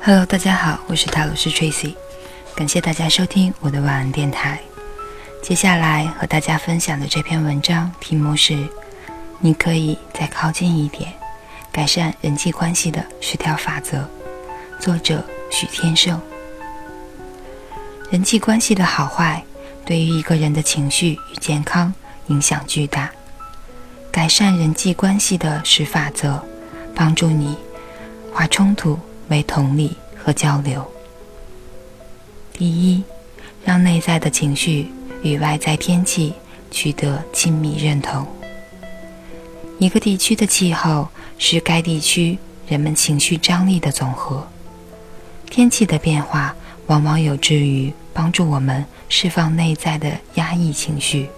Hello，大家好，我是塔罗斯 Tracy，感谢大家收听我的晚安电台。接下来和大家分享的这篇文章题目是：你可以再靠近一点，改善人际关系的十条法则。作者许天胜。人际关系的好坏，对于一个人的情绪与健康影响巨大。改善人际关系的十法则，帮助你化冲突为同理和交流。第一，让内在的情绪与外在天气取得亲密认同。一个地区的气候是该地区人们情绪张力的总和。天气的变化往往有助于帮助我们释放内在的压抑情绪。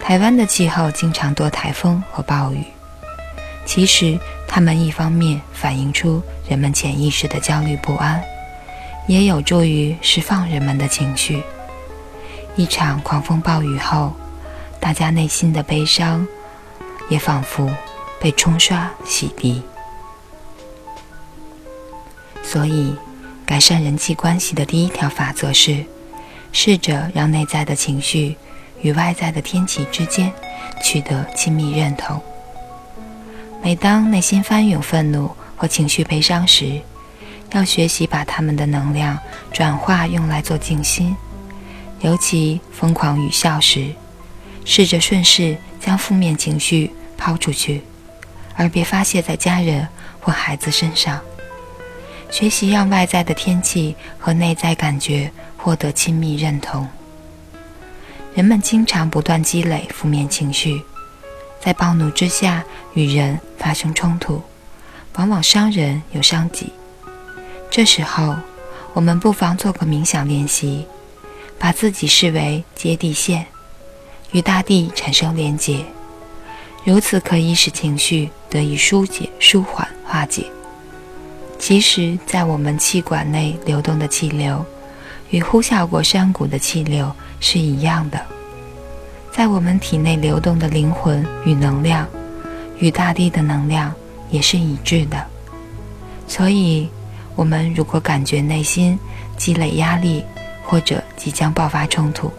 台湾的气候经常多台风和暴雨，其实它们一方面反映出人们潜意识的焦虑不安，也有助于释放人们的情绪。一场狂风暴雨后，大家内心的悲伤也仿佛被冲刷洗涤。所以，改善人际关系的第一条法则是：试着让内在的情绪。与外在的天气之间取得亲密认同。每当内心翻涌愤怒或情绪悲伤时，要学习把他们的能量转化用来做静心。尤其疯狂与笑时，试着顺势将负面情绪抛出去，而别发泄在家人或孩子身上。学习让外在的天气和内在感觉获得亲密认同。人们经常不断积累负面情绪，在暴怒之下与人发生冲突，往往伤人又伤己。这时候，我们不妨做个冥想练习，把自己视为接地线，与大地产生连结，如此可以使情绪得以疏解、舒缓、化解。其实，在我们气管内流动的气流。与呼啸过山谷的气流是一样的，在我们体内流动的灵魂与能量，与大地的能量也是一致的。所以，我们如果感觉内心积累压力，或者即将爆发冲突，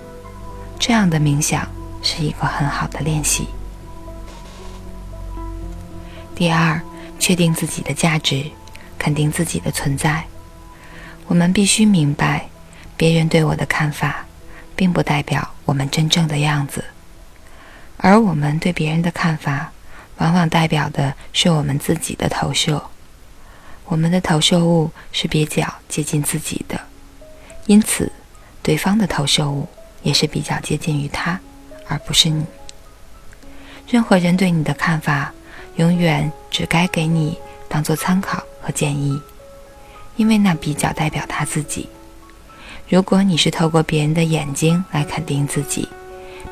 这样的冥想是一个很好的练习。第二，确定自己的价值，肯定自己的存在。我们必须明白。别人对我的看法，并不代表我们真正的样子，而我们对别人的看法，往往代表的是我们自己的投射。我们的投射物是比较接近自己的，因此，对方的投射物也是比较接近于他，而不是你。任何人对你的看法，永远只该给你当做参考和建议，因为那比较代表他自己。如果你是透过别人的眼睛来肯定自己，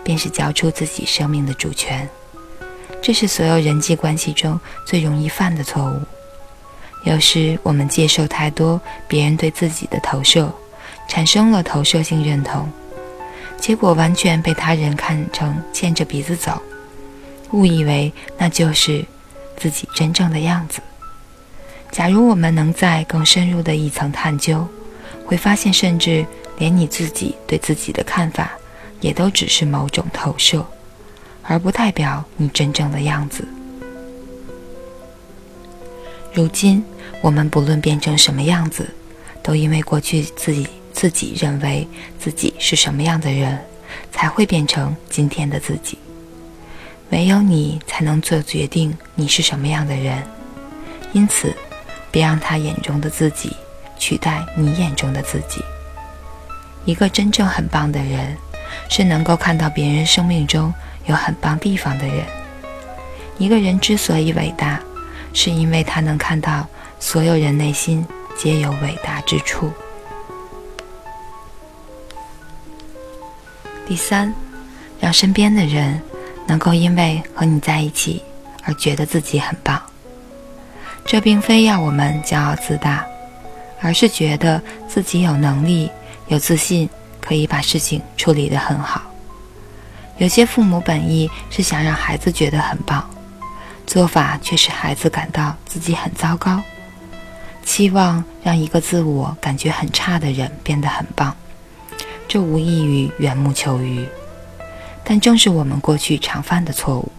便是交出自己生命的主权。这是所有人际关系中最容易犯的错误。有时我们接受太多别人对自己的投射，产生了投射性认同，结果完全被他人看成牵着鼻子走，误以为那就是自己真正的样子。假如我们能在更深入的一层探究。会发现，甚至连你自己对自己的看法，也都只是某种投射，而不代表你真正的样子。如今，我们不论变成什么样子，都因为过去自己自己认为自己是什么样的人，才会变成今天的自己。唯有你才能做决定，你是什么样的人。因此，别让他眼中的自己。取代你眼中的自己。一个真正很棒的人，是能够看到别人生命中有很棒地方的人。一个人之所以伟大，是因为他能看到所有人内心皆有伟大之处。第三，让身边的人能够因为和你在一起而觉得自己很棒。这并非要我们骄傲自大。而是觉得自己有能力、有自信，可以把事情处理得很好。有些父母本意是想让孩子觉得很棒，做法却使孩子感到自己很糟糕。期望让一个自我感觉很差的人变得很棒，这无异于缘木求鱼。但正是我们过去常犯的错误，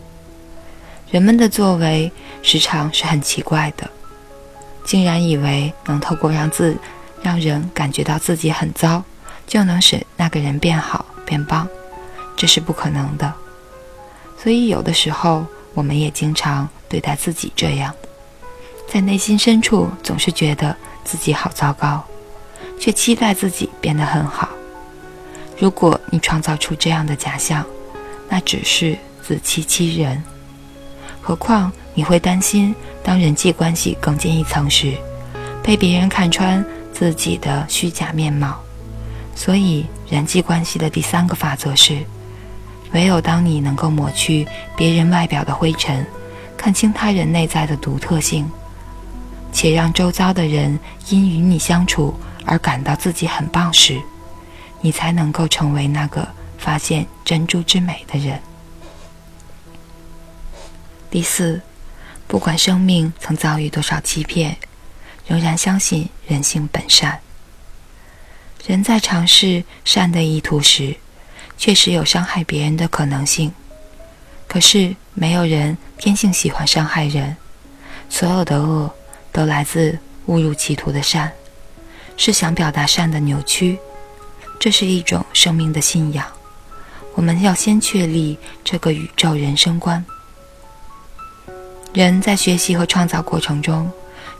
人们的作为时常是很奇怪的，竟然以为能透过让自让人感觉到自己很糟，就能使那个人变好变棒，这是不可能的。所以有的时候，我们也经常对待自己这样。在内心深处，总是觉得自己好糟糕，却期待自己变得很好。如果你创造出这样的假象，那只是自欺欺人。何况你会担心，当人际关系更进一层时，被别人看穿自己的虚假面貌。所以，人际关系的第三个法则是：唯有当你能够抹去别人外表的灰尘，看清他人内在的独特性。且让周遭的人因与你相处而感到自己很棒时，你才能够成为那个发现珍珠之美的人。第四，不管生命曾遭遇多少欺骗，仍然相信人性本善。人在尝试善的意图时，确实有伤害别人的可能性。可是，没有人天性喜欢伤害人，所有的恶。都来自误入歧途的善，是想表达善的扭曲。这是一种生命的信仰。我们要先确立这个宇宙人生观。人在学习和创造过程中，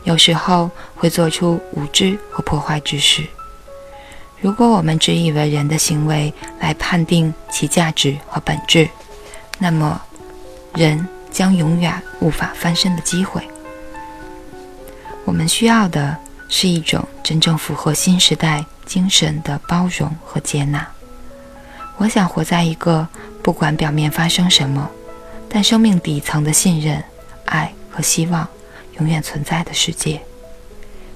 有时候会做出无知和破坏之事。如果我们只以为人的行为来判定其价值和本质，那么人将永远无法翻身的机会。我们需要的是一种真正符合新时代精神的包容和接纳。我想活在一个不管表面发生什么，但生命底层的信任、爱和希望永远存在的世界。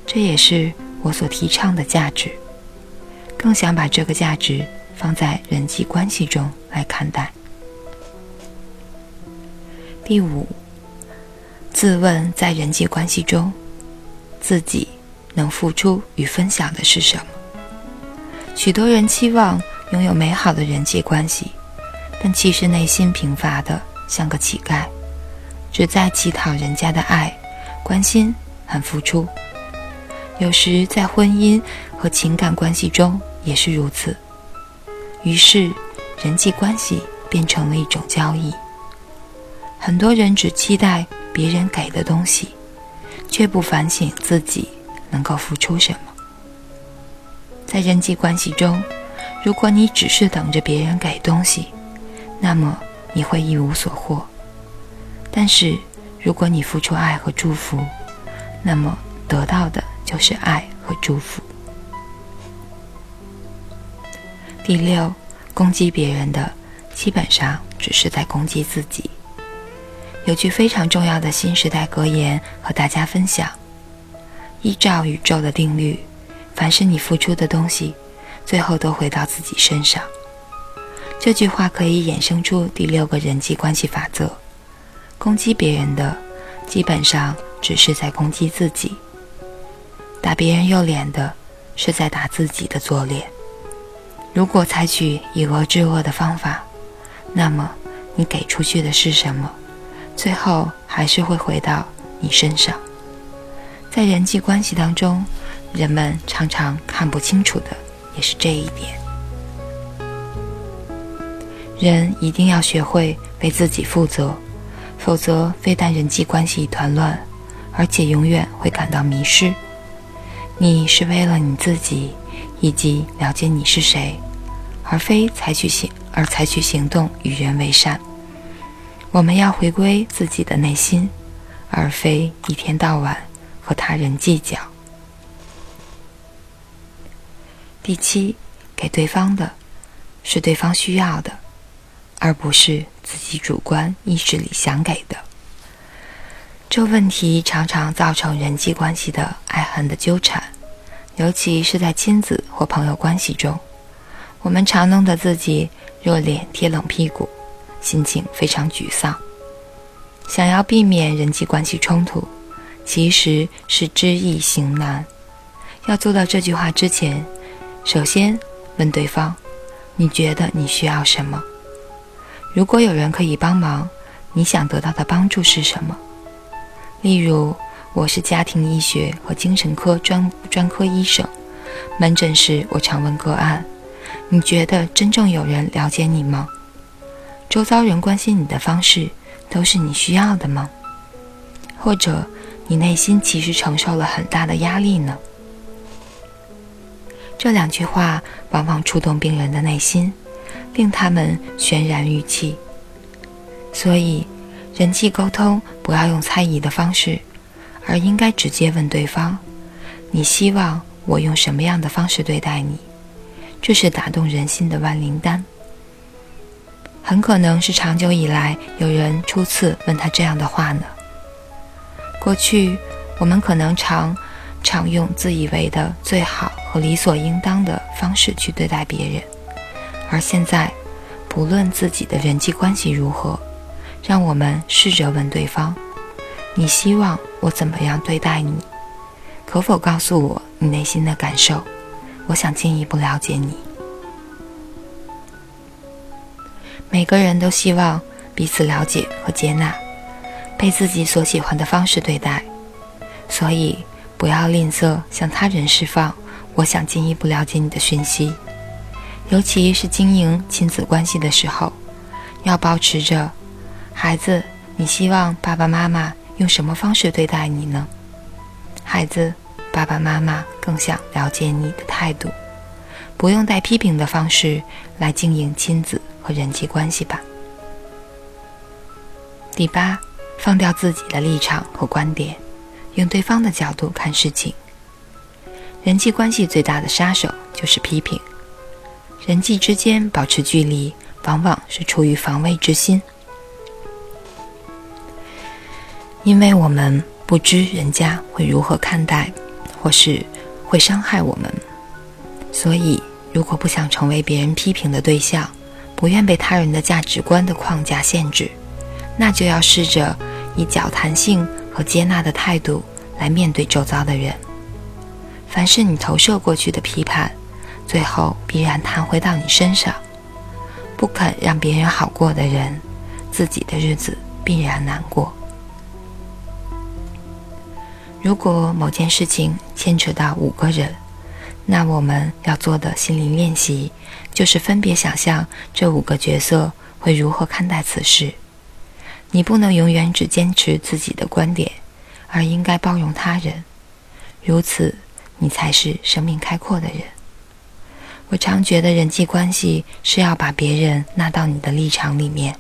这也是我所提倡的价值。更想把这个价值放在人际关系中来看待。第五，自问在人际关系中。自己能付出与分享的是什么？许多人期望拥有美好的人际关系，但其实内心贫乏的像个乞丐，只在乞讨人家的爱、关心和付出。有时在婚姻和情感关系中也是如此。于是，人际关系变成了一种交易。很多人只期待别人给的东西。却不反省自己能够付出什么。在人际关系中，如果你只是等着别人给东西，那么你会一无所获。但是，如果你付出爱和祝福，那么得到的就是爱和祝福。第六，攻击别人的，基本上只是在攻击自己。有句非常重要的新时代格言和大家分享：依照宇宙的定律，凡是你付出的东西，最后都回到自己身上。这句话可以衍生出第六个人际关系法则：攻击别人的，基本上只是在攻击自己；打别人右脸的，是在打自己的左脸。如果采取以恶制恶的方法，那么你给出去的是什么？最后还是会回到你身上。在人际关系当中，人们常常看不清楚的也是这一点。人一定要学会为自己负责，否则非但人际关系一团乱，而且永远会感到迷失。你是为了你自己以及了解你是谁，而非采取行而采取行动与人为善。我们要回归自己的内心，而非一天到晚和他人计较。第七，给对方的是对方需要的，而不是自己主观意识里想给的。这问题常常造成人际关系的爱恨的纠缠，尤其是在亲子或朋友关系中，我们常弄得自己热脸贴冷屁股。心情非常沮丧，想要避免人际关系冲突，其实是知易行难。要做到这句话之前，首先问对方：你觉得你需要什么？如果有人可以帮忙，你想得到的帮助是什么？例如，我是家庭医学和精神科专专科医生，门诊时我常问个案：你觉得真正有人了解你吗？周遭人关心你的方式都是你需要的吗？或者？你内心其实承受了很大的压力呢。这两句话往往触动病人的内心，令他们泫然欲泣。所以，人际沟通不要用猜疑的方式，而应该直接问对方：“你希望我用什么样的方式对待你？”这是打动人心的万灵丹。很可能是长久以来有人初次问他这样的话呢。过去，我们可能常常用自以为的最好和理所应当的方式去对待别人，而现在，不论自己的人际关系如何，让我们试着问对方：“你希望我怎么样对待你？可否告诉我你内心的感受？我想进一步了解你。”每个人都希望彼此了解和接纳。被自己所喜欢的方式对待，所以不要吝啬向他人释放“我想进一步了解你的”讯息，尤其是经营亲子关系的时候，要保持着“孩子，你希望爸爸妈妈用什么方式对待你呢？”孩子，爸爸妈妈更想了解你的态度，不用带批评的方式来经营亲子和人际关系吧。第八。放掉自己的立场和观点，用对方的角度看事情。人际关系最大的杀手就是批评。人际之间保持距离，往往是出于防卫之心，因为我们不知人家会如何看待，或是会伤害我们。所以，如果不想成为别人批评的对象，不愿被他人的价值观的框架限制，那就要试着。以脚弹性和接纳的态度来面对周遭的人。凡是你投射过去的批判，最后必然弹回到你身上。不肯让别人好过的人，自己的日子必然难过。如果某件事情牵扯到五个人，那我们要做的心灵练习，就是分别想象这五个角色会如何看待此事。你不能永远只坚持自己的观点，而应该包容他人，如此你才是生命开阔的人。我常觉得人际关系是要把别人纳到你的立场里面，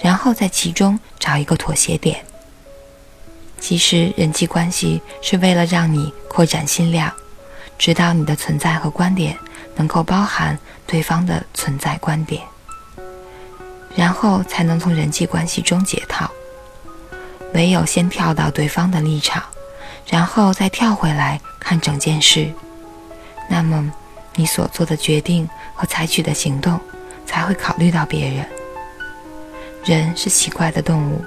然后在其中找一个妥协点。其实人际关系是为了让你扩展心量，知道你的存在和观点能够包含对方的存在观点。然后才能从人际关系中解套。唯有先跳到对方的立场，然后再跳回来看整件事，那么你所做的决定和采取的行动才会考虑到别人。人是奇怪的动物，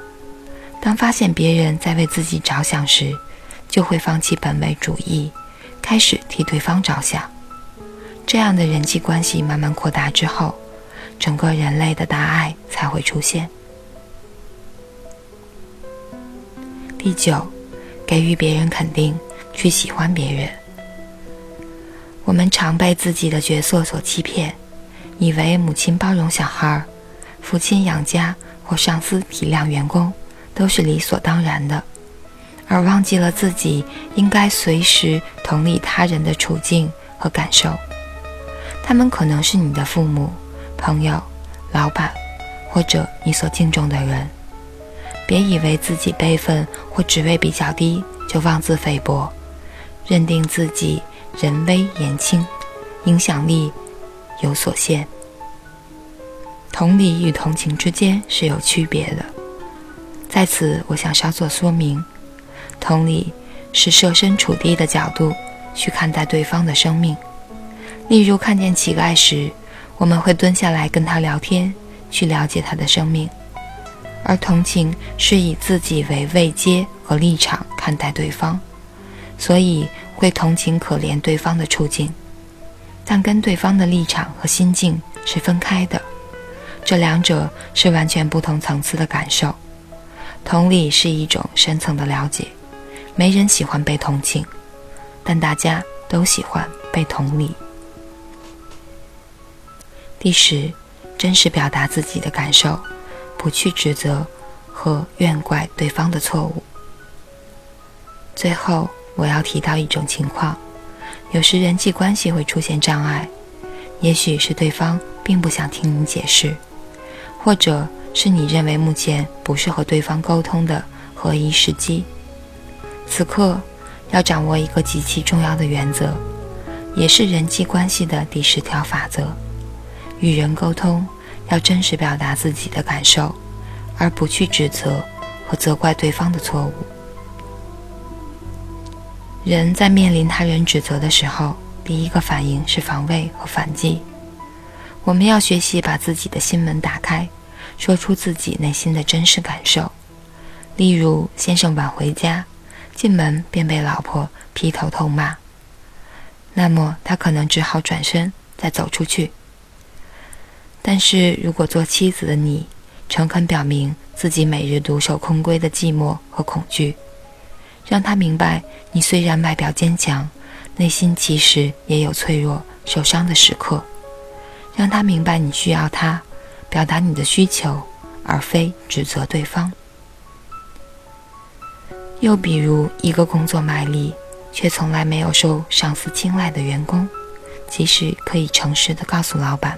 当发现别人在为自己着想时，就会放弃本位主义，开始替对方着想。这样的人际关系慢慢扩大之后。整个人类的大爱才会出现。第九，给予别人肯定，去喜欢别人。我们常被自己的角色所欺骗，以为母亲包容小孩，父亲养家或上司体谅员工都是理所当然的，而忘记了自己应该随时同理他人的处境和感受。他们可能是你的父母。朋友、老板，或者你所敬重的人，别以为自己辈分或职位比较低就妄自菲薄，认定自己人微言轻，影响力有所限。同理与同情之间是有区别的，在此我想稍作说明：同理是设身处地的角度去看待对方的生命，例如看见乞丐时。我们会蹲下来跟他聊天，去了解他的生命；而同情是以自己为位阶和立场看待对方，所以会同情可怜对方的处境，但跟对方的立场和心境是分开的，这两者是完全不同层次的感受。同理是一种深层的了解，没人喜欢被同情，但大家都喜欢被同理。第十，真实表达自己的感受，不去指责和怨怪对方的错误。最后，我要提到一种情况：有时人际关系会出现障碍，也许是对方并不想听你解释，或者是你认为目前不是和对方沟通的合宜时机。此刻，要掌握一个极其重要的原则，也是人际关系的第十条法则。与人沟通，要真实表达自己的感受，而不去指责和责怪对方的错误。人在面临他人指责的时候，第一个反应是防卫和反击。我们要学习把自己的心门打开，说出自己内心的真实感受。例如，先生晚回家，进门便被老婆劈头痛骂，那么他可能只好转身再走出去。但是如果做妻子的你，诚恳表明自己每日独守空闺的寂寞和恐惧，让他明白你虽然外表坚强，内心其实也有脆弱、受伤的时刻，让他明白你需要他，表达你的需求，而非指责对方。又比如，一个工作卖力却从来没有受上司青睐的员工，即使可以诚实的告诉老板。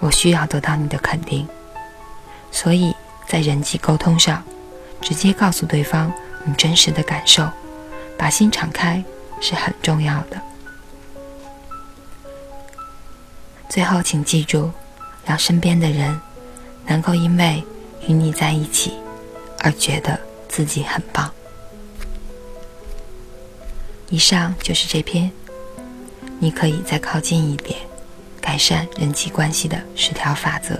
我需要得到你的肯定，所以在人际沟通上，直接告诉对方你真实的感受，把心敞开是很重要的。最后，请记住，让身边的人能够因为与你在一起而觉得自己很棒。以上就是这篇，你可以再靠近一点。改善人际关系的十条法则。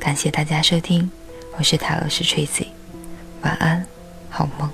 感谢大家收听，我是塔罗斯 Tracy，晚安，好梦。